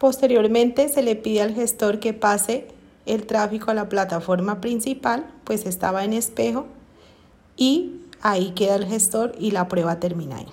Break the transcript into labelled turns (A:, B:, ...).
A: Posteriormente se le pide al gestor que pase el tráfico a la plataforma principal, pues estaba en espejo y ahí queda el gestor y la prueba termina ahí.